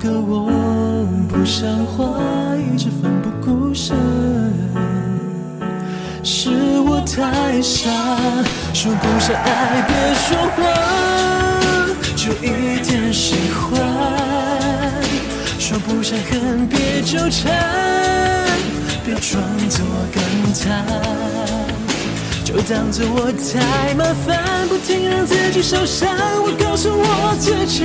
个我不像话，一直奋不顾身。是我太傻，说不上爱别说谎，就一点喜欢；说不上恨别纠缠，别装作感叹，就当作我太麻烦，不停让自己受伤。我告诉我自己，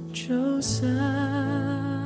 就散。